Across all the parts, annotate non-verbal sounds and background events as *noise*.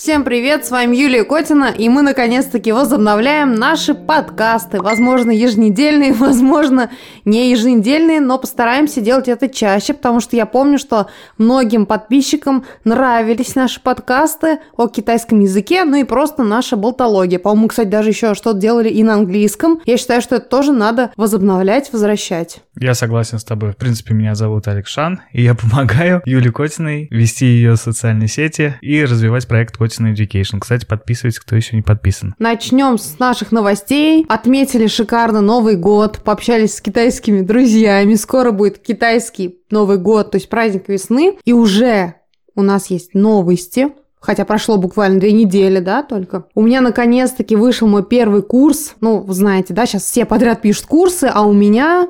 Всем привет, с вами Юлия Котина, и мы наконец-таки возобновляем наши подкасты. Возможно, еженедельные, *laughs* возможно, не еженедельные, но постараемся делать это чаще, потому что я помню, что многим подписчикам нравились наши подкасты о китайском языке, ну и просто наша болтология. По-моему, кстати, даже еще что-то делали и на английском. Я считаю, что это тоже надо возобновлять, возвращать. Я согласен с тобой. В принципе, меня зовут Алекс Шан, и я помогаю Юле Котиной вести ее социальные сети и развивать проект Котина Education. Кстати, подписывайтесь, кто еще не подписан. Начнем с наших новостей. Отметили шикарно Новый год, пообщались с китайскими друзьями. Скоро будет китайский Новый год, то есть праздник весны. И уже у нас есть новости. Хотя прошло буквально две недели, да, только. У меня наконец-таки вышел мой первый курс. Ну, знаете, да, сейчас все подряд пишут курсы, а у меня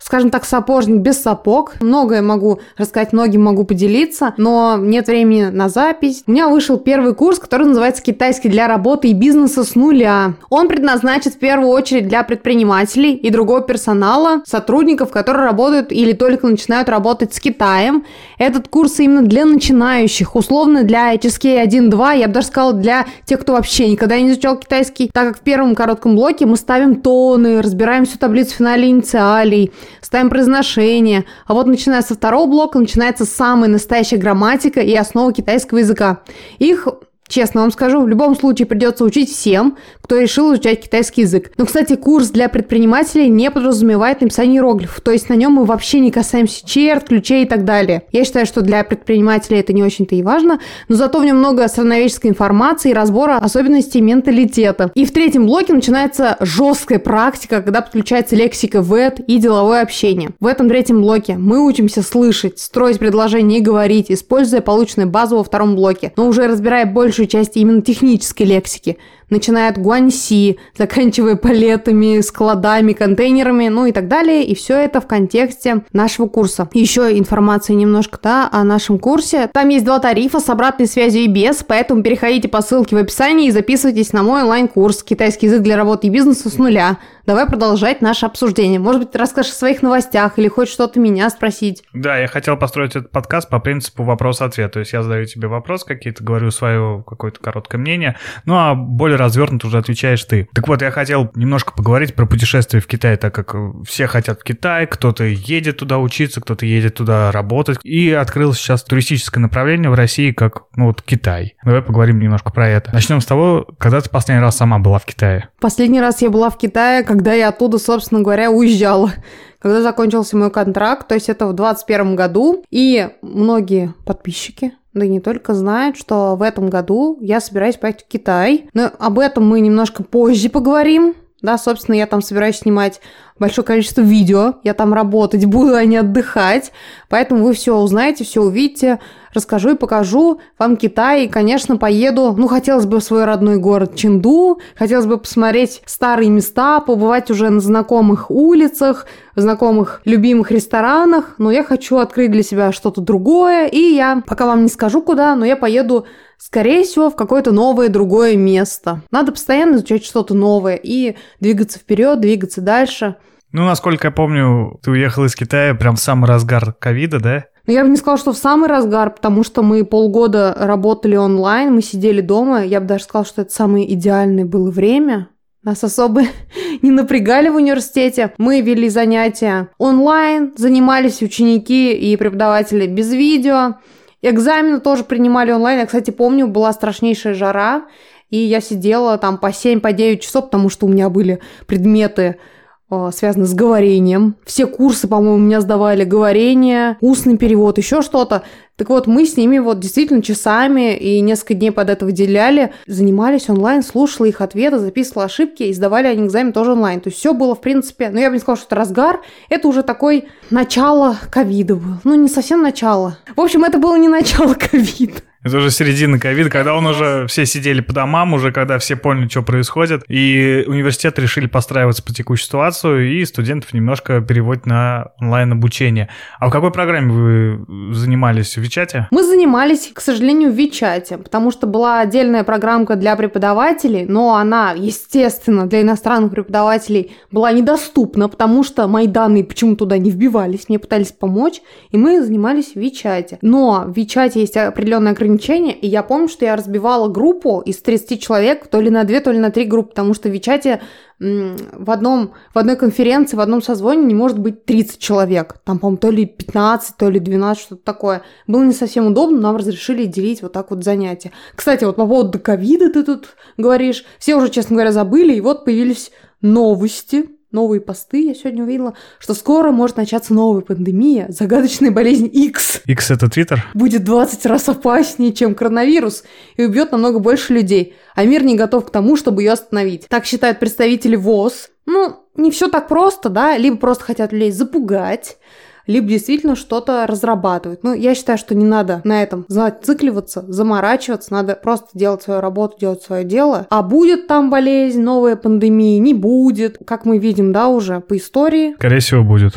скажем так, сапожник без сапог. Многое могу рассказать, многим могу поделиться, но нет времени на запись. У меня вышел первый курс, который называется «Китайский для работы и бизнеса с нуля». Он предназначен в первую очередь для предпринимателей и другого персонала, сотрудников, которые работают или только начинают работать с Китаем. Этот курс именно для начинающих, условно для HSK 1.2, я бы даже сказала для тех, кто вообще никогда не изучал китайский, так как в первом коротком блоке мы ставим тоны, разбираем всю таблицу финале инициалей, ставим произношение. А вот начиная со второго блока начинается самая настоящая грамматика и основа китайского языка. Их Честно вам скажу, в любом случае придется учить всем, кто решил изучать китайский язык. Но, кстати, курс для предпринимателей не подразумевает написание иероглифов, то есть на нем мы вообще не касаемся черт, ключей и так далее. Я считаю, что для предпринимателей это не очень-то и важно, но зато в нем много сравновеческой информации и разбора особенностей менталитета. И в третьем блоке начинается жесткая практика, когда подключается лексика ВЭД и деловое общение. В этом третьем блоке мы учимся слышать, строить предложения и говорить, используя полученную базу во втором блоке, но уже разбирая больше большую часть именно технической лексики, начиная от гуаньси, заканчивая палетами, складами, контейнерами, ну и так далее. И все это в контексте нашего курса. Еще информации немножко, да, о нашем курсе. Там есть два тарифа с обратной связью и без, поэтому переходите по ссылке в описании и записывайтесь на мой онлайн-курс «Китайский язык для работы и бизнеса с нуля». Давай продолжать наше обсуждение. Может быть, ты расскажешь о своих новостях или хочешь что-то меня спросить. Да, я хотел построить этот подкаст по принципу вопрос-ответ. То есть я задаю тебе вопрос какие-то, говорю свое какое-то короткое мнение, ну а более развернуто уже отвечаешь ты. Так вот, я хотел немножко поговорить про путешествие в Китай, так как все хотят в Китай, кто-то едет туда учиться, кто-то едет туда работать. И открылось сейчас туристическое направление в России, как, ну вот, Китай. Давай поговорим немножко про это. Начнем с того, когда ты последний раз сама была в Китае? Последний раз я была в Китае, когда я оттуда, собственно говоря, уезжала. Когда закончился мой контракт, то есть это в 2021 году. И многие подписчики, да не только знают, что в этом году я собираюсь поехать в Китай. Но об этом мы немножко позже поговорим. Да, собственно, я там собираюсь снимать большое количество видео, я там работать буду, а не отдыхать. Поэтому вы все узнаете, все увидите, расскажу и покажу вам Китай. И, конечно, поеду, ну, хотелось бы в свой родной город Ченду, хотелось бы посмотреть старые места, побывать уже на знакомых улицах, в знакомых любимых ресторанах. Но я хочу открыть для себя что-то другое, и я пока вам не скажу куда, но я поеду скорее всего, в какое-то новое другое место. Надо постоянно изучать что-то новое и двигаться вперед, двигаться дальше. Ну, насколько я помню, ты уехал из Китая прям в самый разгар ковида, да? Ну, я бы не сказала, что в самый разгар, потому что мы полгода работали онлайн, мы сидели дома. Я бы даже сказала, что это самое идеальное было время. Нас особо *laughs* не напрягали в университете. Мы вели занятия онлайн, занимались ученики и преподаватели без видео. Экзамены тоже принимали онлайн. Я, кстати, помню, была страшнейшая жара, и я сидела там по 7-9 по часов, потому что у меня были предметы связано с говорением. Все курсы, по-моему, у меня сдавали говорение, устный перевод, еще что-то. Так вот, мы с ними вот действительно часами и несколько дней под это выделяли, занимались онлайн, слушала их ответы, записывала ошибки и сдавали они экзамен тоже онлайн. То есть все было, в принципе, ну я бы не сказала, что это разгар, это уже такой начало ковида был. Ну не совсем начало. В общем, это было не начало *laughs* ковида. Это уже середина ковида, когда он уже все сидели по домам, уже когда все поняли, что происходит, и университет решили подстраиваться по текущую ситуацию, и студентов немножко переводить на онлайн-обучение. А в какой программе вы занимались? В Вичате? Мы занимались, к сожалению, в Вичате, потому что была отдельная программка для преподавателей, но она, естественно, для иностранных преподавателей была недоступна, потому что мои данные почему туда не вбивались, мне пытались помочь, и мы занимались в Вичате. Но в Вичате есть определенные ограничения ограничения, и я помню, что я разбивала группу из 30 человек то ли на 2, то ли на 3 группы, потому что в Вичате в, одном, в одной конференции, в одном созвоне не может быть 30 человек. Там, по-моему, то ли 15, то ли 12, что-то такое. Было не совсем удобно, нам разрешили делить вот так вот занятия. Кстати, вот по поводу ковида ты тут говоришь. Все уже, честно говоря, забыли, и вот появились новости новые посты, я сегодня увидела, что скоро может начаться новая пандемия, загадочная болезнь X. X это Твиттер? Будет 20 раз опаснее, чем коронавирус, и убьет намного больше людей, а мир не готов к тому, чтобы ее остановить. Так считают представители ВОЗ. Ну, не все так просто, да, либо просто хотят людей запугать, либо действительно что-то разрабатывают. Ну, я считаю, что не надо на этом зацикливаться, заморачиваться, надо просто делать свою работу, делать свое дело. А будет там болезнь, новая пандемия, не будет, как мы видим, да, уже по истории. Скорее всего, будет.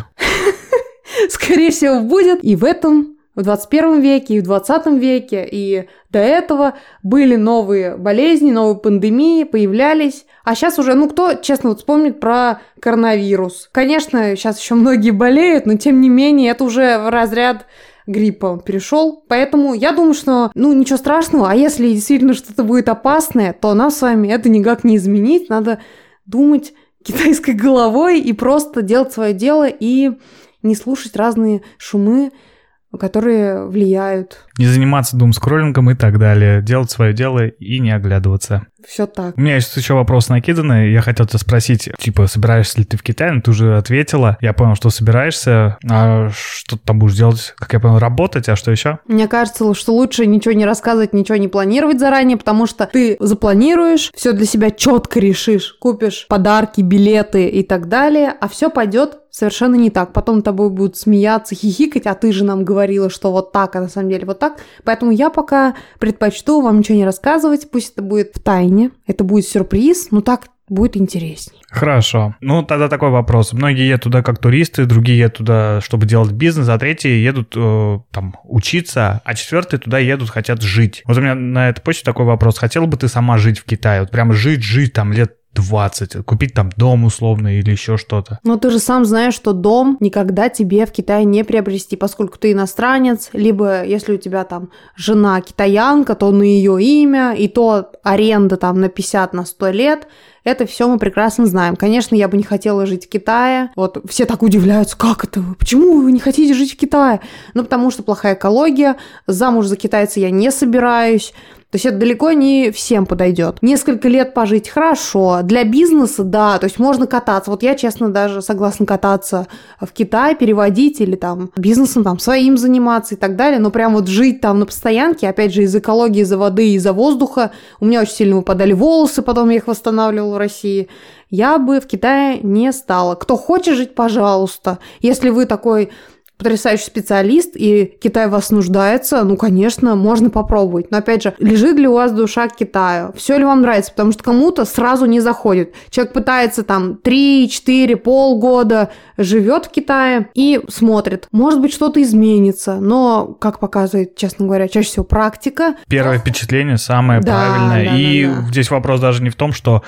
*laughs* Скорее всего, будет. И в этом в 21 веке и в 20 веке, и до этого были новые болезни, новые пандемии, появлялись. А сейчас уже, ну кто, честно, вот вспомнит про коронавирус. Конечно, сейчас еще многие болеют, но тем не менее это уже в разряд гриппа перешел. Поэтому я думаю, что, ну, ничего страшного. А если действительно что-то будет опасное, то нам с вами это никак не изменить. Надо думать китайской *laughs* головой и просто делать свое дело и не слушать разные шумы, которые влияют. Не заниматься дум-скроллингом и так далее. Делать свое дело и не оглядываться. Все так. У меня есть еще вопрос накиданный. Я хотел тебя спросить, типа, собираешься ли ты в Китай? Но ты уже ответила. Я понял, что собираешься. А что ты там будешь делать? Как я понял, работать, а что еще? Мне кажется, что лучше ничего не рассказывать, ничего не планировать заранее, потому что ты запланируешь, все для себя четко решишь, купишь подарки, билеты и так далее, а все пойдет совершенно не так. Потом тобой будут смеяться, хихикать, а ты же нам говорила, что вот так, а на самом деле вот так. Поэтому я пока предпочту вам ничего не рассказывать, пусть это будет в тайне, это будет сюрприз, но так будет интереснее. Хорошо. Ну, тогда такой вопрос. Многие едут туда как туристы, другие едут туда, чтобы делать бизнес, а третьи едут э, там учиться, а четвертые туда едут, хотят жить. Вот у меня на этой почте такой вопрос. Хотела бы ты сама жить в Китае? Вот прям жить, жить там лет 20, купить там дом условно или еще что-то. Но ты же сам знаешь, что дом никогда тебе в Китае не приобрести, поскольку ты иностранец, либо если у тебя там жена китаянка, то на ее имя, и то аренда там на 50, на 100 лет, это все мы прекрасно знаем. Конечно, я бы не хотела жить в Китае. Вот все так удивляются, как это вы? Почему вы не хотите жить в Китае? Ну, потому что плохая экология, замуж за китайца я не собираюсь. То есть это далеко не всем подойдет. Несколько лет пожить хорошо. Для бизнеса, да, то есть можно кататься. Вот я, честно, даже согласна кататься в Китай, переводить или там бизнесом там своим заниматься и так далее. Но прям вот жить там на постоянке, опять же, из экологии, из-за воды, из-за воздуха. У меня очень сильно выпадали волосы, потом я их восстанавливала в России я бы в Китае не стала. Кто хочет жить, пожалуйста. Если вы такой потрясающий специалист, и Китай вас нуждается, ну, конечно, можно попробовать. Но, опять же, лежит ли у вас душа к Китаю? Все ли вам нравится? Потому что кому-то сразу не заходит. Человек пытается там 3, 4, полгода, живет в Китае и смотрит. Может быть, что-то изменится, но, как показывает, честно говоря, чаще всего практика. Первое впечатление самое да, правильное. Да, и да, да. здесь вопрос даже не в том, что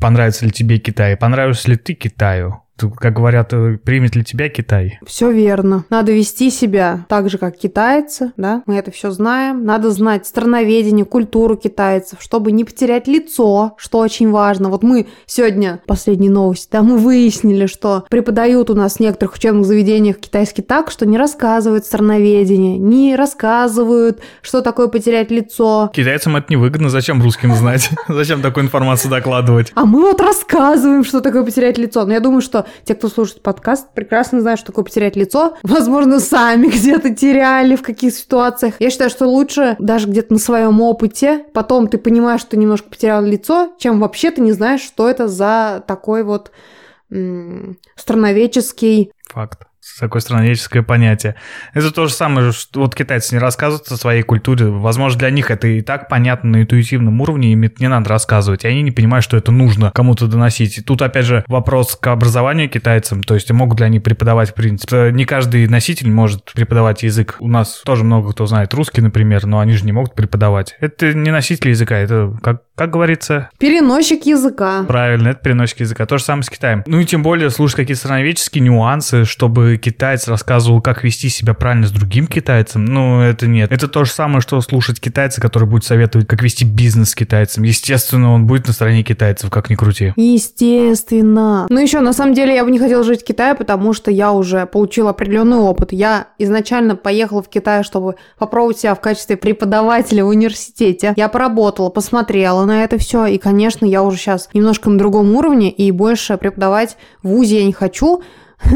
понравится ли тебе Китай, понравишься ли ты Китаю как говорят, э, примет ли тебя Китай? Все верно. Надо вести себя так же, как китайцы, да, мы это все знаем. Надо знать страноведение, культуру китайцев, чтобы не потерять лицо, что очень важно. Вот мы сегодня, последняя новость, да, мы выяснили, что преподают у нас в некоторых учебных заведениях китайский так, что не рассказывают страноведение, не рассказывают, что такое потерять лицо. Китайцам это невыгодно, зачем русским знать? *laughs* Зачем такую информацию докладывать? А мы вот рассказываем, что такое потерять лицо. Но я думаю, что те, кто слушает подкаст, прекрасно знают, что такое потерять лицо. *laughs* Возможно, сами где-то теряли в каких ситуациях. Я считаю, что лучше даже где-то на своем опыте, потом ты понимаешь, что немножко потерял лицо, чем вообще ты не знаешь, что это за такой вот м- страноведческий факт такое странническое понятие. Это то же самое, что вот китайцы не рассказывают о своей культуре. Возможно, для них это и так понятно на интуитивном уровне, им не надо рассказывать. И они не понимают, что это нужно кому-то доносить. И тут, опять же, вопрос к образованию китайцам. То есть могут ли они преподавать, в принципе. Не каждый носитель может преподавать язык. У нас тоже много кто знает русский, например, но они же не могут преподавать. Это не носитель языка, это как как говорится? Переносчик языка. Правильно, это переносчик языка. То же самое с Китаем. Ну и тем более слушать какие-то страноведческие нюансы, чтобы китаец рассказывал, как вести себя правильно с другим китайцем. Ну, это нет. Это то же самое, что слушать китайца, который будет советовать, как вести бизнес с китайцем. Естественно, он будет на стороне китайцев, как ни крути. Естественно. Ну еще, на самом деле, я бы не хотела жить в Китае, потому что я уже получила определенный опыт. Я изначально поехала в Китай, чтобы попробовать себя в качестве преподавателя в университете. Я поработала, посмотрела на это все. И, конечно, я уже сейчас немножко на другом уровне, и больше преподавать в ВУЗе я не хочу. *laughs*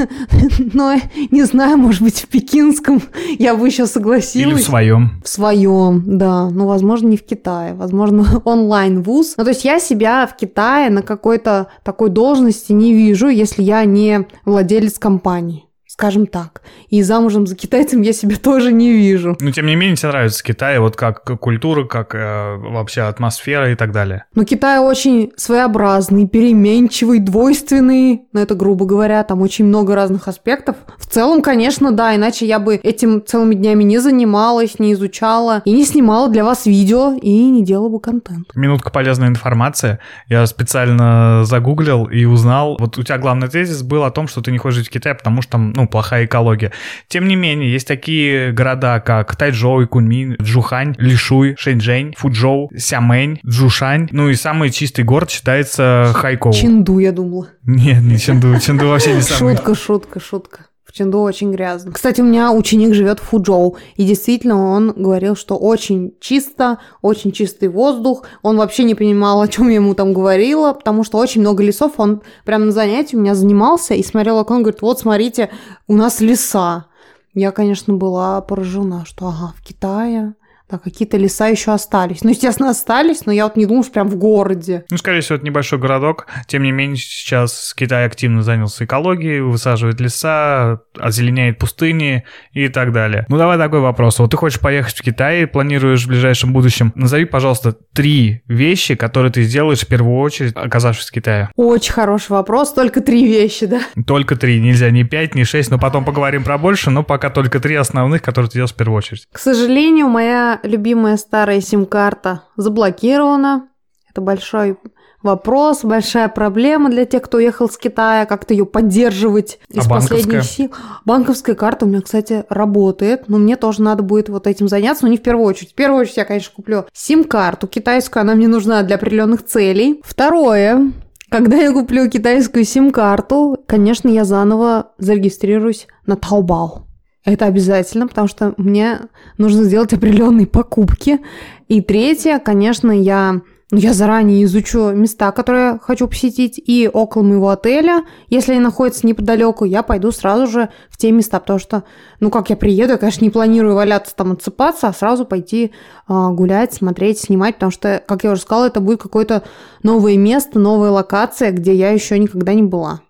Но, не знаю, может быть, в пекинском *laughs* я бы еще согласилась. Или в своем. В своем, да. Ну, возможно, не в Китае. Возможно, *laughs* онлайн-вуз. Ну, то есть я себя в Китае на какой-то такой должности не вижу, если я не владелец компании скажем так. И замужем за китайцем я себя тоже не вижу. Но тем не менее тебе нравится Китай, вот как культура, как э, вообще атмосфера и так далее. Но Китай очень своеобразный, переменчивый, двойственный, но это грубо говоря, там очень много разных аспектов. В целом, конечно, да, иначе я бы этим целыми днями не занималась, не изучала и не снимала для вас видео и не делала бы контент. Минутка полезной информации. Я специально загуглил и узнал, вот у тебя главный тезис был о том, что ты не хочешь жить в Китае, потому что там, ну, плохая экология. Тем не менее, есть такие города, как Тайчжоу, Куньмин, Джухань, Лишуй, Шэньчжэнь, Фуджоу, Сямэнь, Джушань. Ну и самый чистый город считается Хайкоу. Чинду, я думала. Нет, не Чинду. Чинду вообще не самый. Шутка, шутка, шутка. В очень грязно. Кстати, у меня ученик живет в Фуджоу, и действительно он говорил, что очень чисто, очень чистый воздух. Он вообще не понимал, о чем я ему там говорила, потому что очень много лесов. Он прямо на занятии у меня занимался и смотрел окно, говорит, вот смотрите, у нас леса. Я, конечно, была поражена, что ага, в Китае да, какие-то леса еще остались. Ну, естественно, остались, но я вот не думаю, что прям в городе. Ну, скорее всего, это небольшой городок. Тем не менее, сейчас Китай активно занялся экологией, высаживает леса, озеленяет пустыни и так далее. Ну, давай такой вопрос. Вот ты хочешь поехать в Китай, планируешь в ближайшем будущем. Назови, пожалуйста, три вещи, которые ты сделаешь в первую очередь, оказавшись в Китае. Очень хороший вопрос. Только три вещи, да? Только три. Нельзя ни пять, ни шесть, но потом поговорим про больше, но пока только три основных, которые ты делаешь в первую очередь. К сожалению, моя любимая старая сим-карта заблокирована. Это большой вопрос, большая проблема для тех, кто уехал с Китая, как-то ее поддерживать из а последних сил. Банковская карта у меня, кстати, работает, но мне тоже надо будет вот этим заняться, но не в первую очередь. В первую очередь я, конечно, куплю сим-карту китайскую, она мне нужна для определенных целей. Второе, когда я куплю китайскую сим-карту, конечно, я заново зарегистрируюсь на Taobao. Это обязательно, потому что мне нужно сделать определенные покупки. И третье, конечно, я, ну, я заранее изучу места, которые хочу посетить, и около моего отеля, если они находятся неподалеку, я пойду сразу же в те места, потому что, ну, как я приеду, я, конечно, не планирую валяться там, отсыпаться, а сразу пойти э, гулять, смотреть, снимать, потому что, как я уже сказала, это будет какое-то новое место, новая локация, где я еще никогда не была.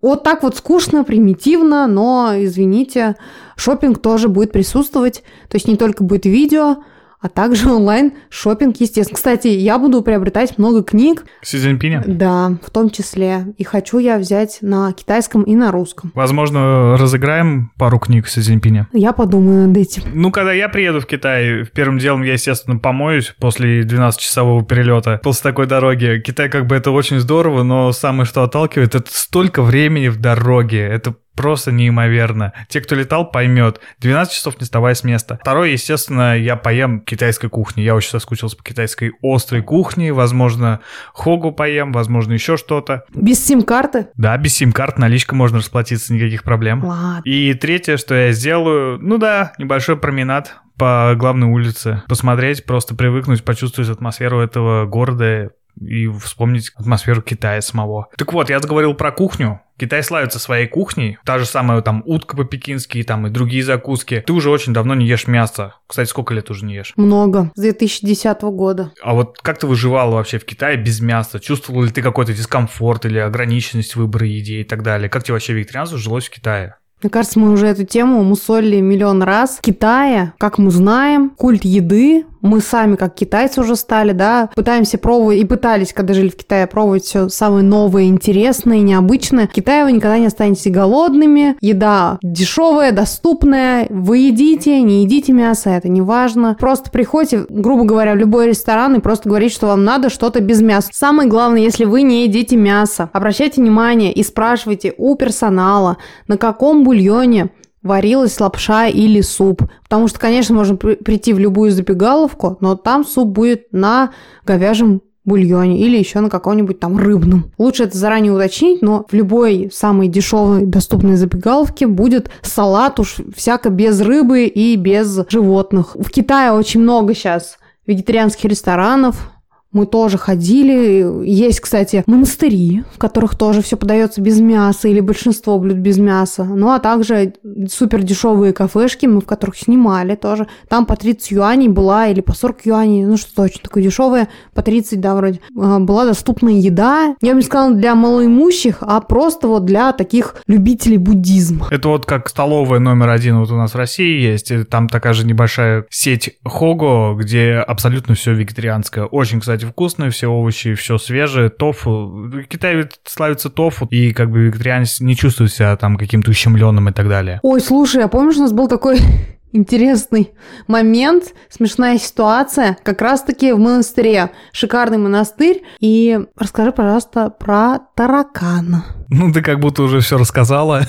Вот так вот скучно, примитивно, но, извините, шопинг тоже будет присутствовать. То есть не только будет видео, а также онлайн шопинг, естественно. Кстати, я буду приобретать много книг. Си Цзиньпиня? Да, в том числе. И хочу я взять на китайском и на русском. Возможно, разыграем пару книг Си Цзиньпиня. Я подумаю над этим. Ну, когда я приеду в Китай, первым делом я, естественно, помоюсь после 12-часового перелета, после такой дороги. Китай как бы это очень здорово, но самое, что отталкивает, это столько времени в дороге. Это просто неимоверно. Те, кто летал, поймет. 12 часов не вставая с места. Второе, естественно, я поем китайской кухни. Я очень соскучился по китайской острой кухне. Возможно, хогу поем, возможно, еще что-то. Без сим-карты? Да, без сим-карт, наличка можно расплатиться, никаких проблем. Ладно. И третье, что я сделаю, ну да, небольшой променад по главной улице. Посмотреть, просто привыкнуть, почувствовать атмосферу этого города, и вспомнить атмосферу Китая самого. Так вот, я заговорил про кухню. Китай славится своей кухней. Та же самая там утка по-пекински, там и другие закуски. Ты уже очень давно не ешь мясо. Кстати, сколько лет уже не ешь? Много. С 2010 года. А вот как ты выживала вообще в Китае без мяса? Чувствовал ли ты какой-то дискомфорт или ограниченность выбора еды и так далее? Как тебе вообще вегетарианство жилось в Китае? Мне кажется, мы уже эту тему мусолили миллион раз. В Китае, как мы знаем, культ еды мы сами, как китайцы уже стали, да, пытаемся пробовать и пытались, когда жили в Китае, пробовать все самое новое, интересное, необычное. В Китае вы никогда не останетесь голодными. Еда дешевая, доступная. Вы едите, не едите мясо, это не важно. Просто приходите, грубо говоря, в любой ресторан и просто говорите, что вам надо что-то без мяса. Самое главное, если вы не едите мясо, обращайте внимание и спрашивайте у персонала, на каком бульоне варилась лапша или суп. Потому что, конечно, можно прийти в любую забегаловку, но там суп будет на говяжьем бульоне или еще на каком-нибудь там рыбном. Лучше это заранее уточнить, но в любой самой дешевой доступной забегаловке будет салат уж всяко без рыбы и без животных. В Китае очень много сейчас вегетарианских ресторанов, мы тоже ходили. Есть, кстати, монастыри, в которых тоже все подается без мяса или большинство блюд без мяса. Ну, а также супер дешевые кафешки, мы в которых снимали тоже. Там по 30 юаней была или по 40 юаней, ну что-то очень такое дешевое, по 30, да, вроде. А, была доступна еда. Я бы не сказала для малоимущих, а просто вот для таких любителей буддизма. Это вот как столовая номер один вот у нас в России есть. Там такая же небольшая сеть Хого, где абсолютно все вегетарианское. Очень, кстати, кстати, вкусные, все овощи, все свежее, тофу. Китай славится тофу, и как бы вегетарианец не чувствует себя там каким-то ущемленным и так далее. Ой, слушай, а помнишь, у нас был такой *laughs* интересный момент, смешная ситуация, как раз-таки в монастыре. Шикарный монастырь. И расскажи, пожалуйста, про таракана. Ну, ты как будто уже все рассказала.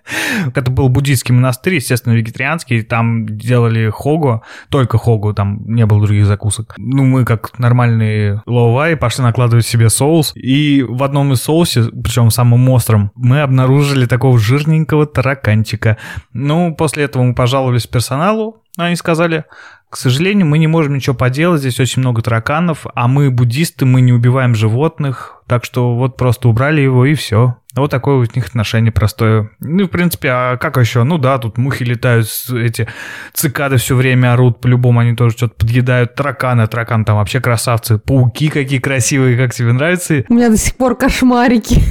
*laughs* Это был буддийский монастырь, естественно, вегетарианский. Там делали хогу, только хогу, там не было других закусок. Ну, мы как нормальные ловай пошли накладывать себе соус. И в одном из соусе, причем самым острым, мы обнаружили такого жирненького тараканчика. Ну, после этого мы пожаловались персоналу, они сказали, к сожалению, мы не можем ничего поделать, здесь очень много тараканов, а мы буддисты, мы не убиваем животных, так что вот просто убрали его и все. Вот такое у них отношение простое. Ну, в принципе, а как еще? Ну да, тут мухи летают, эти цикады все время орут, по-любому они тоже что-то подъедают. Тараканы, таракан там вообще красавцы. Пауки какие красивые, как тебе нравится? У меня до сих пор кошмарики.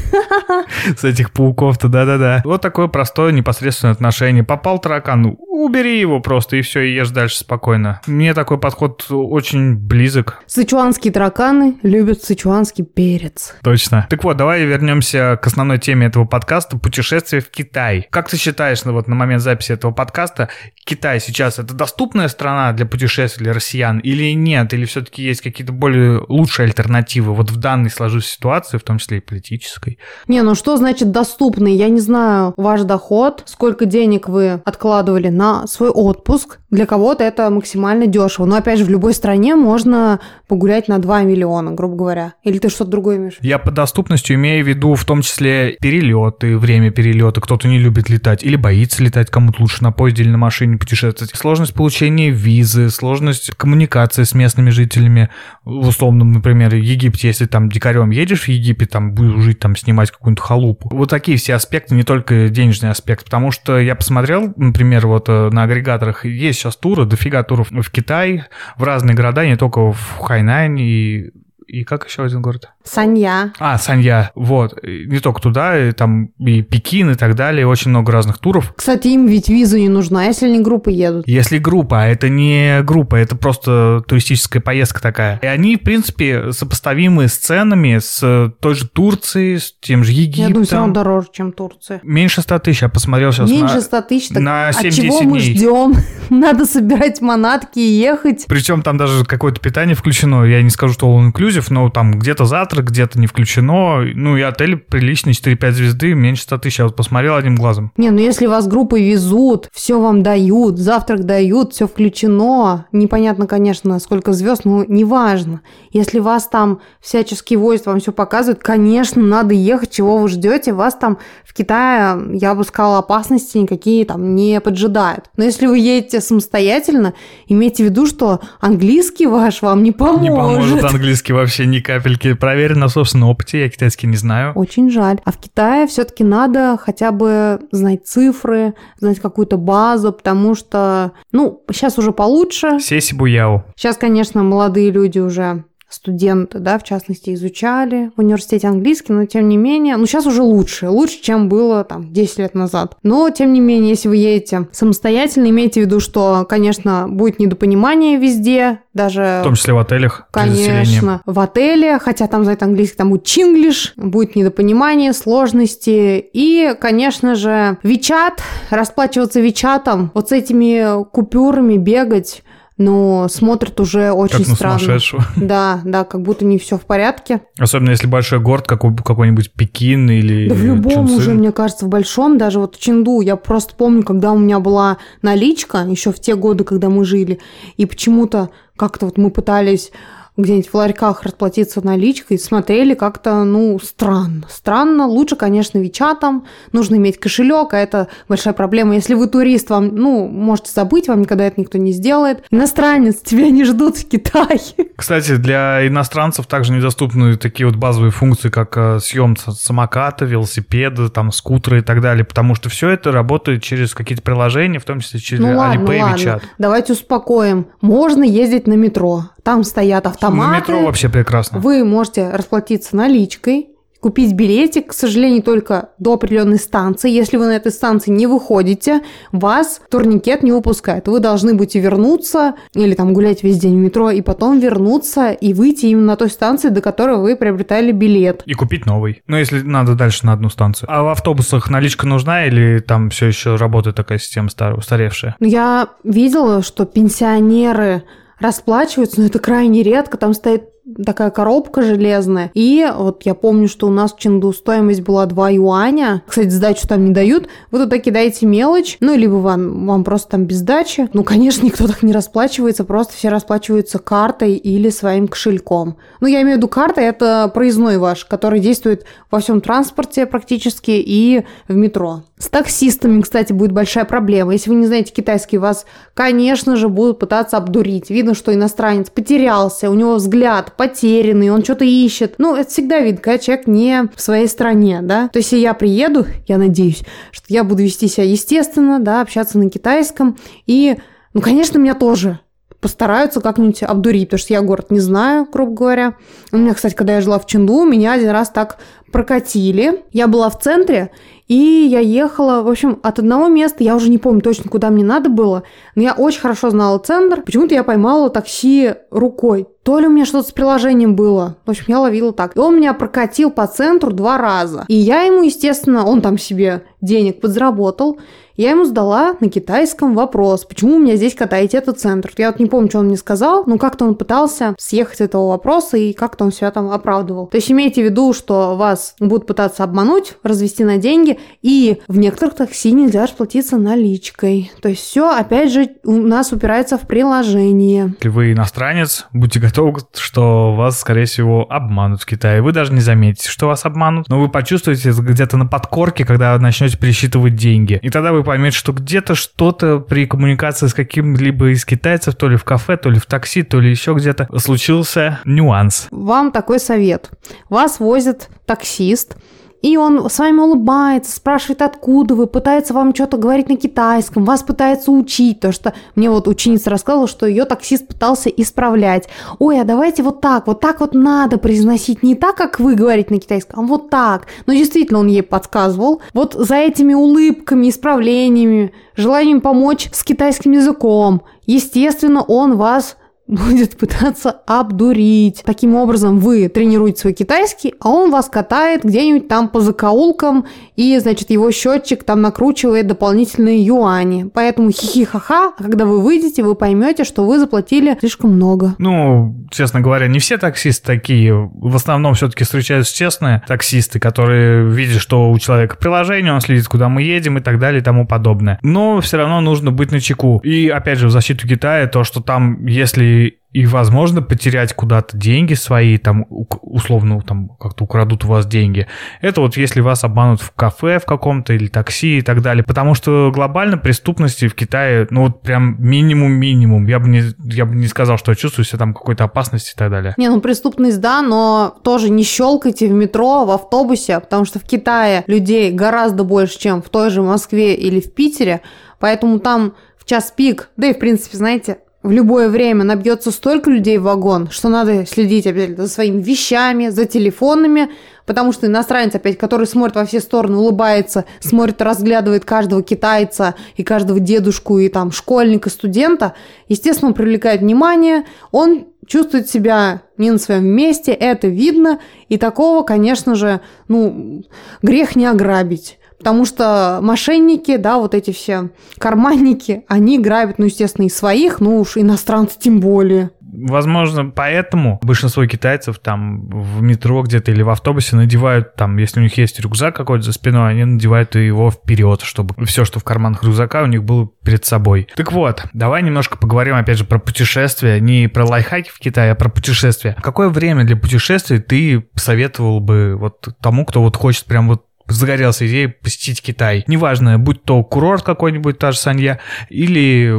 С этих пауков-то, да-да-да. Вот такое простое непосредственное отношение. Попал таракан, ну, убери его просто и все, и ешь дальше спокойно. Мне такой подход очень близок. Сычуанские тараканы любят сычуанский перец. Точно. Так вот, давай вернемся к основной теме этого подкаста – путешествие в Китай. Как ты считаешь, ну, вот на момент записи этого подкаста, Китай сейчас это доступная страна для путешествий для россиян или нет? Или все-таки есть какие-то более лучшие альтернативы вот в данной сложившейся ситуации, в том числе и политической? Не, ну что значит доступный? Я не знаю ваш доход, сколько денег вы откладывали на свой отпуск. Для кого-то это максимально дешево. Но опять же, в любой стране можно погулять на 2 миллиона, грубо говоря. Или ты что-то другое имеешь? Я по доступностью имею в виду в том числе перелеты, время перелета. Кто-то не любит летать или боится летать, кому-то лучше на поезде или на машине путешествовать. Сложность получения визы, сложность коммуникации с местными жителями. В условном, например, Египте, если там дикарем едешь в Египет, там будешь жить, там снимать какую-нибудь халупу. Вот такие все аспекты, не только денежный аспект. Потому что я посмотрел, например, вот э, на агрегаторах есть сейчас туры, дофига туров в Китай, в разные города, не только в Хайнань и и как еще один город? Санья. А, Санья, вот. Не только туда, и там и Пекин и так далее, очень много разных туров. Кстати, им ведь виза не нужна, если они группы едут. Если группа, а это не группа, это просто туристическая поездка такая. И они, в принципе, сопоставимы с ценами с той же Турцией, с тем же Египтом. Я думаю, все равно дороже, чем Турция. Меньше 100 тысяч, я посмотрел сейчас Меньше на, 100 тысяч, так на 7 от чего мы дней. ждем? *laughs* Надо собирать манатки и ехать. Причем там даже какое-то питание включено. Я не скажу, что all inclusive, но там где-то завтрак, где-то не включено. Ну и отель приличный, 4-5 звезды, меньше 100 тысяч. Я вот посмотрел одним глазом. Не, ну если вас группой везут, все вам дают, завтрак дают, все включено. Непонятно, конечно, сколько звезд, но неважно. Если вас там всячески возят, вам все показывают, конечно, надо ехать, чего вы ждете. Вас там в Китае, я бы сказала, опасности никакие там не поджидают. Но если вы едете самостоятельно, имейте в виду, что английский ваш вам не поможет. Не поможет английский вообще ни капельки. Проверено на собственном опыте, я китайский не знаю. Очень жаль. А в Китае все-таки надо хотя бы знать цифры, знать какую-то базу, потому что, ну, сейчас уже получше. Сеси Буяо. Сейчас, конечно, молодые люди уже студенты, да, в частности, изучали в университете английский, но тем не менее, ну сейчас уже лучше, лучше, чем было там 10 лет назад. Но тем не менее, если вы едете самостоятельно, имейте в виду, что, конечно, будет недопонимание везде, даже... В том числе в отелях. Конечно, в отеле, хотя там за это английский, там будет чинглиш, будет недопонимание, сложности. И, конечно же, Вичат, расплачиваться Вичатом, вот с этими купюрами бегать, но смотрят уже очень как странно. сумасшедшего. *laughs* Да, да, как будто не все в порядке. Особенно если большой город, как какой-нибудь Пекин или Да в любом Чунцин. уже, мне кажется, в большом, даже вот в Ченду, я просто помню, когда у меня была наличка, еще в те годы, когда мы жили, и почему-то как-то вот мы пытались где-нибудь в ларьках расплатиться наличкой, смотрели как-то, ну, странно. Странно. Лучше, конечно, Вичатом. Нужно иметь кошелек, а это большая проблема. Если вы турист, вам, ну, можете забыть, вам никогда это никто не сделает. Иностранец, тебя не ждут в Китае. Кстати, для иностранцев также недоступны такие вот базовые функции, как э, съем самоката, велосипеда, там, скутера и так далее, потому что все это работает через какие-то приложения, в том числе через Ну ладно, Alipay ладно. WeChat. Давайте успокоим. Можно ездить на метро. Там стоят автоматы. На метро вообще прекрасно. Вы можете расплатиться наличкой, купить билетик, к сожалению, только до определенной станции. Если вы на этой станции не выходите, вас турникет не выпускает. Вы должны будете вернуться или там гулять весь день в метро и потом вернуться и выйти именно на той станции, до которой вы приобретали билет. И купить новый. Ну, если надо дальше на одну станцию. А в автобусах наличка нужна или там все еще работает такая система стар- устаревшая? Но Я видела, что пенсионеры расплачиваются, но это крайне редко. Там стоит такая коробка железная. И вот я помню, что у нас в Ченду стоимость была 2 юаня. Кстати, сдачу там не дают. Вы туда кидаете мелочь, ну, либо вам, вам просто там без сдачи. Ну, конечно, никто так не расплачивается, просто все расплачиваются картой или своим кошельком. Ну, я имею в виду карта, это проездной ваш, который действует во всем транспорте практически и в метро. С таксистами, кстати, будет большая проблема. Если вы не знаете китайский, вас, конечно же, будут пытаться обдурить. Видно, что иностранец потерялся, у него взгляд потерянный, он что-то ищет. Ну, это всегда видно, когда человек не в своей стране, да. То есть, если я приеду, я надеюсь, что я буду вести себя естественно, да, общаться на китайском. И, ну, конечно, меня тоже постараются как-нибудь обдурить, потому что я город не знаю, грубо говоря. У меня, кстати, когда я жила в Ченду, меня один раз так прокатили. Я была в центре, и я ехала, в общем, от одного места, я уже не помню точно, куда мне надо было, но я очень хорошо знала центр. Почему-то я поймала такси рукой. То ли у меня что-то с приложением было. В общем, я ловила так. И он меня прокатил по центру два раза. И я ему, естественно, он там себе денег подзаработал. Я ему сдала на китайском вопрос, почему у меня здесь катаете этот центр. Я вот не помню, что он мне сказал, но как-то он пытался съехать с этого вопроса и как-то он себя там оправдывал. То есть имейте в виду, что вас будут пытаться обмануть, развести на деньги, и в некоторых такси нельзя расплатиться наличкой. То есть все, опять же, у нас упирается в приложение. Если вы иностранец, будьте готовы, что вас, скорее всего, обманут в Китае. Вы даже не заметите, что вас обманут, но вы почувствуете где-то на подкорке, когда начнете пересчитывать деньги. И тогда вы поймете, что где-то что-то при коммуникации с каким-либо из китайцев, то ли в кафе, то ли в такси, то ли еще где-то, случился нюанс. Вам такой совет. Вас возит таксист, и он с вами улыбается, спрашивает, откуда вы, пытается вам что-то говорить на китайском, вас пытается учить, то что мне вот ученица рассказывала, что ее таксист пытался исправлять. Ой, а давайте вот так, вот так вот надо произносить, не так, как вы говорите на китайском, а вот так. Но действительно он ей подсказывал. Вот за этими улыбками, исправлениями, желанием помочь с китайским языком, естественно, он вас будет пытаться обдурить. Таким образом, вы тренируете свой китайский, а он вас катает где-нибудь там по закоулкам, и, значит, его счетчик там накручивает дополнительные юани. Поэтому хихи-ха-ха, а когда вы выйдете, вы поймете, что вы заплатили слишком много. Ну, честно говоря, не все таксисты такие. В основном все-таки встречаются честные таксисты, которые видят, что у человека приложение, он следит, куда мы едем и так далее и тому подобное. Но все равно нужно быть на чеку. И опять же, в защиту Китая, то, что там, если и возможно потерять куда-то деньги свои, там условно там как-то украдут у вас деньги. Это вот если вас обманут в кафе в каком-то или такси и так далее. Потому что глобально преступности в Китае, ну вот прям минимум-минимум. Я бы не, я бы не сказал, что я чувствую себя там какой-то опасности и так далее. Не, ну преступность, да, но тоже не щелкайте в метро, в автобусе, потому что в Китае людей гораздо больше, чем в той же Москве или в Питере, поэтому там в час пик, да и в принципе, знаете, в любое время набьется столько людей в вагон, что надо следить обязательно за своими вещами, за телефонами, потому что иностранец опять, который смотрит во все стороны, улыбается, смотрит, разглядывает каждого китайца и каждого дедушку и там школьника, студента, естественно, он привлекает внимание, он чувствует себя не на своем месте, это видно, и такого, конечно же, ну, грех не ограбить. Потому что мошенники, да, вот эти все карманники, они грабят, ну, естественно, и своих, ну уж иностранцы тем более. Возможно, поэтому большинство китайцев там в метро где-то или в автобусе надевают там, если у них есть рюкзак какой-то за спиной, они надевают его вперед, чтобы все, что в карманах рюкзака, у них было перед собой. Так вот, давай немножко поговорим опять же про путешествия, не про лайфхаки в Китае, а про путешествия. Какое время для путешествий ты посоветовал бы вот тому, кто вот хочет прям вот загорелся идеей посетить Китай. Неважно, будь то курорт какой-нибудь, та же Санья, или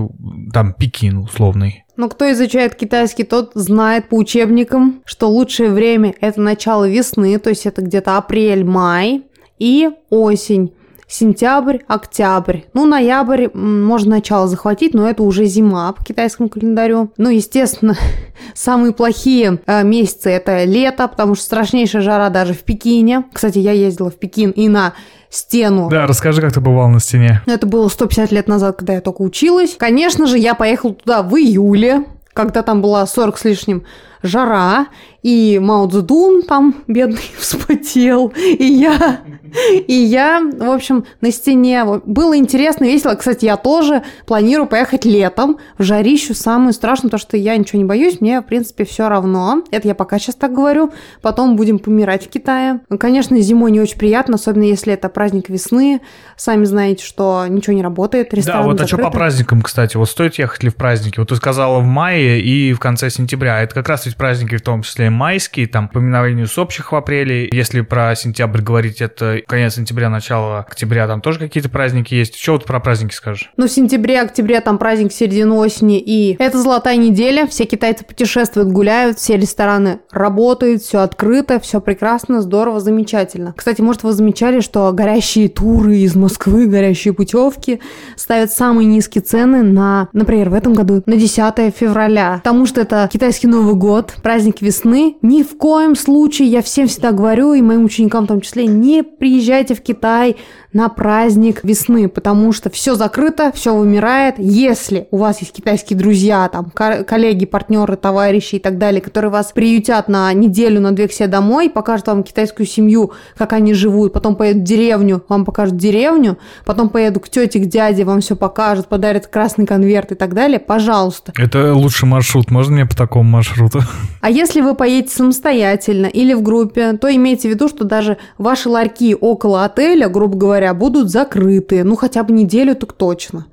там Пекин условный. Но кто изучает китайский, тот знает по учебникам, что лучшее время – это начало весны, то есть это где-то апрель-май, и осень сентябрь, октябрь. Ну, ноябрь можно начало захватить, но это уже зима по китайскому календарю. Ну, естественно, *laughs* самые плохие э, месяцы это лето, потому что страшнейшая жара даже в Пекине. Кстати, я ездила в Пекин и на стену. Да, расскажи, как ты бывал на стене. Это было 150 лет назад, когда я только училась. Конечно же, я поехала туда в июле, когда там была 40 с лишним жара, и Мао Цзэдун там, бедный, *laughs* вспотел, и я, и я, в общем, на стене. Было интересно, весело. Кстати, я тоже планирую поехать летом в жарищу, самую страшную, потому что я ничего не боюсь, мне, в принципе, все равно. Это я пока сейчас так говорю. Потом будем помирать в Китае. Конечно, зимой не очень приятно, особенно если это праздник весны. Сами знаете, что ничего не работает, Да, вот а что по праздникам, кстати? Вот стоит ехать ли в праздники? Вот ты сказала в мае и в конце сентября. Это как раз ведь праздники в том числе майские, там, поминовение общих в апреле. Если про сентябрь говорить, это конец сентября, начало октября, там тоже какие-то праздники есть. Что вот про праздники скажешь? Ну, в сентябре, октябре там праздник середины осени, и это золотая неделя, все китайцы путешествуют, гуляют, все рестораны работают, все открыто, все прекрасно, здорово, замечательно. Кстати, может, вы замечали, что горящие туры из Москвы, горящие путевки ставят самые низкие цены на, например, в этом году на 10 февраля, потому что это китайский Новый год, праздник весны, ни в коем случае, я всем всегда говорю, и моим ученикам в том числе, не приезжайте в Китай на праздник весны, потому что все закрыто, все вымирает. Если у вас есть китайские друзья, там, коллеги, партнеры, товарищи и так далее, которые вас приютят на неделю, на две к себе домой, покажут вам китайскую семью, как они живут, потом поедут в деревню, вам покажут деревню, потом поедут к тете, к дяде, вам все покажут, подарят красный конверт и так далее, пожалуйста. Это лучший маршрут, можно мне по такому маршруту? *laughs* А если вы поедете самостоятельно или в группе, то имейте в виду, что даже ваши ларьки около отеля, грубо говоря, говоря, будут закрыты, ну хотя бы неделю так точно.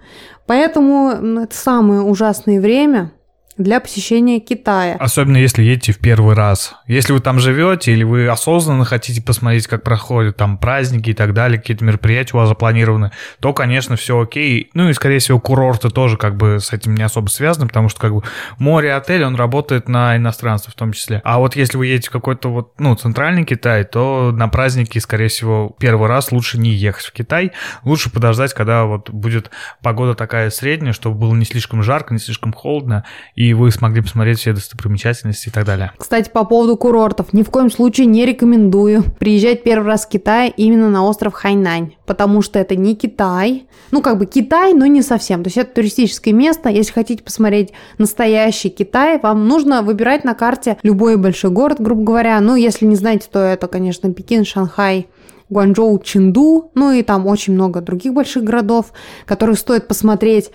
Поэтому это самое ужасное время – для посещения Китая. Особенно если едете в первый раз. Если вы там живете или вы осознанно хотите посмотреть, как проходят там праздники и так далее, какие-то мероприятия у вас запланированы, то, конечно, все окей. Ну и, скорее всего, курорты тоже как бы с этим не особо связаны, потому что как бы море, отель, он работает на иностранцев в том числе. А вот если вы едете в какой-то вот, ну, центральный Китай, то на праздники, скорее всего, первый раз лучше не ехать в Китай. Лучше подождать, когда вот будет погода такая средняя, чтобы было не слишком жарко, не слишком холодно, и вы смогли посмотреть все достопримечательности и так далее. Кстати, по поводу курортов. Ни в коем случае не рекомендую приезжать первый раз в Китай именно на остров Хайнань, потому что это не Китай. Ну, как бы Китай, но не совсем. То есть это туристическое место. Если хотите посмотреть настоящий Китай, вам нужно выбирать на карте любой большой город, грубо говоря. Ну, если не знаете, то это, конечно, Пекин, Шанхай, Гуанчжоу, Чинду, ну и там очень много других больших городов, которые стоит посмотреть.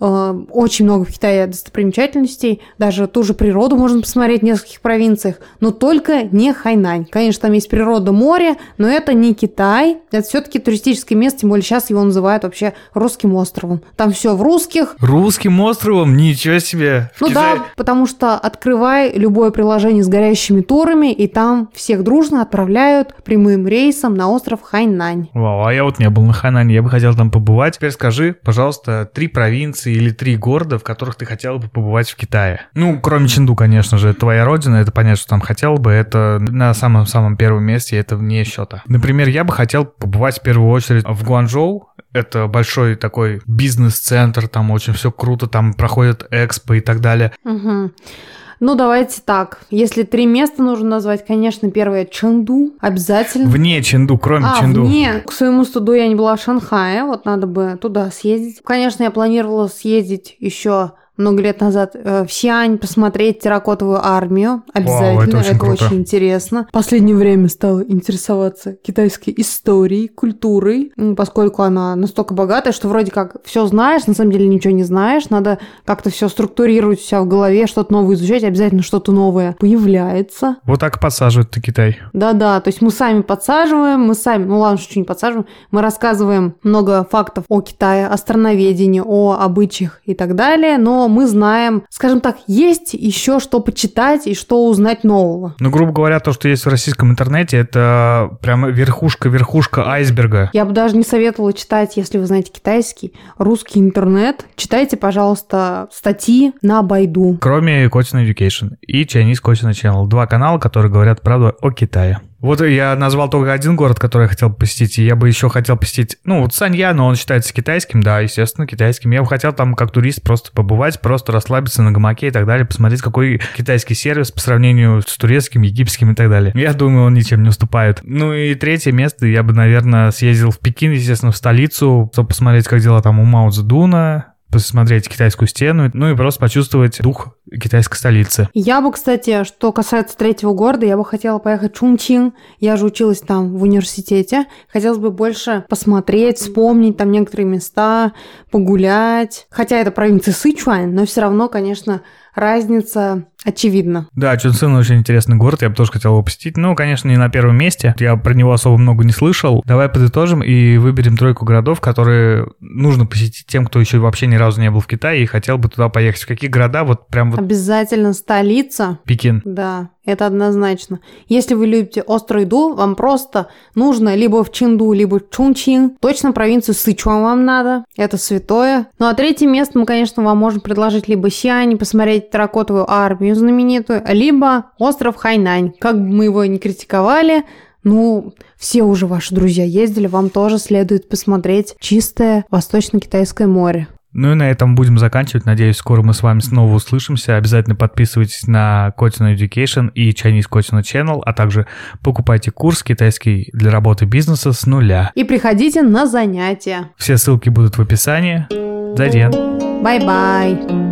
Э, очень много в Китае достопримечательностей, даже ту же природу можно посмотреть в нескольких провинциях, но только не Хайнань. Конечно, там есть природа моря, но это не Китай, это все-таки туристическое место, тем более сейчас его называют вообще русским островом. Там все в русских. Русским островом? Ничего себе! В ну Китае... да, потому что открывай любое приложение с горящими турами, и там всех дружно отправляют прямым рейсом на остров Хайнань. Вау, а я вот не был на Хайнане, я бы хотел там побывать. Теперь скажи, пожалуйста, три провинции провинции или три города, в которых ты хотел бы побывать в Китае? Ну, кроме Ченду, конечно же, это твоя родина, это понятно, что там хотел бы, это на самом-самом первом месте, это вне счета. Например, я бы хотел побывать в первую очередь в Гуанчжоу, это большой такой бизнес-центр, там очень все круто, там проходят экспо и так далее. Угу. Ну, давайте так. Если три места нужно назвать, конечно, первое Чэнду. Обязательно. Вне Чэнду, кроме а, Чэнду. вне. К своему студу я не была в Шанхае. Вот надо бы туда съездить. Конечно, я планировала съездить еще много лет назад э, в Сиань посмотреть терракотовую армию. Обязательно, Вау, это очень, это круто. очень интересно. В последнее время стала интересоваться китайской историей, культурой, поскольку она настолько богатая, что вроде как все знаешь, на самом деле ничего не знаешь. Надо как-то все структурировать у себя в голове, что-то новое изучать, обязательно что-то новое появляется. Вот так подсаживают ты Китай. Да-да, то есть мы сами подсаживаем, мы сами, ну ладно, что не подсаживаем, мы рассказываем много фактов о Китае, о страноведении, о обычаях и так далее, но мы знаем, скажем так, есть еще что почитать и что узнать нового. Ну, грубо говоря, то, что есть в российском интернете, это прямо верхушка-верхушка айсберга. Я бы даже не советовала читать, если вы знаете китайский, русский интернет. Читайте, пожалуйста, статьи на Байду. Кроме Kotin Education и Chinese Kotin Channel. Два канала, которые говорят правду о Китае. Вот я назвал только один город, который я хотел посетить, и я бы еще хотел посетить, ну, вот Санья, но он считается китайским, да, естественно, китайским. Я бы хотел там как турист просто побывать, просто расслабиться на гамаке и так далее, посмотреть, какой китайский сервис по сравнению с турецким, египетским и так далее. Я думаю, он ничем не уступает. Ну и третье место, я бы, наверное, съездил в Пекин, естественно, в столицу, чтобы посмотреть, как дела там у Мао Цзэдуна, посмотреть китайскую стену, ну и просто почувствовать дух китайской столицы. Я бы, кстати, что касается третьего города, я бы хотела поехать в Чунчин. Я же училась там в университете. Хотелось бы больше посмотреть, вспомнить там некоторые места, погулять. Хотя это провинция Сычуань, но все равно, конечно, разница очевидна. Да, Чунцин очень интересный город, я бы тоже хотел его посетить. Ну, конечно, не на первом месте. Я про него особо много не слышал. Давай подытожим и выберем тройку городов, которые нужно посетить тем, кто еще вообще ни разу не был в Китае и хотел бы туда поехать. В какие города? Вот прям вот Обязательно столица. Пекин. Да, это однозначно. Если вы любите острую еду, вам просто нужно либо в Чинду, либо в Чунчин. Точно провинцию Сычуан вам надо. Это святое. Ну а третье место мы, конечно, вам можем предложить либо Сиань, посмотреть терракотовую армию знаменитую, либо остров Хайнань. Как бы мы его ни критиковали, ну, все уже ваши друзья ездили, вам тоже следует посмотреть чистое Восточно-Китайское море. Ну и на этом будем заканчивать. Надеюсь, скоро мы с вами снова услышимся. Обязательно подписывайтесь на Kotin Education и Chinese Kotin Channel, а также покупайте курс китайский для работы бизнеса с нуля. И приходите на занятия. Все ссылки будут в описании. 再见. Bye-bye.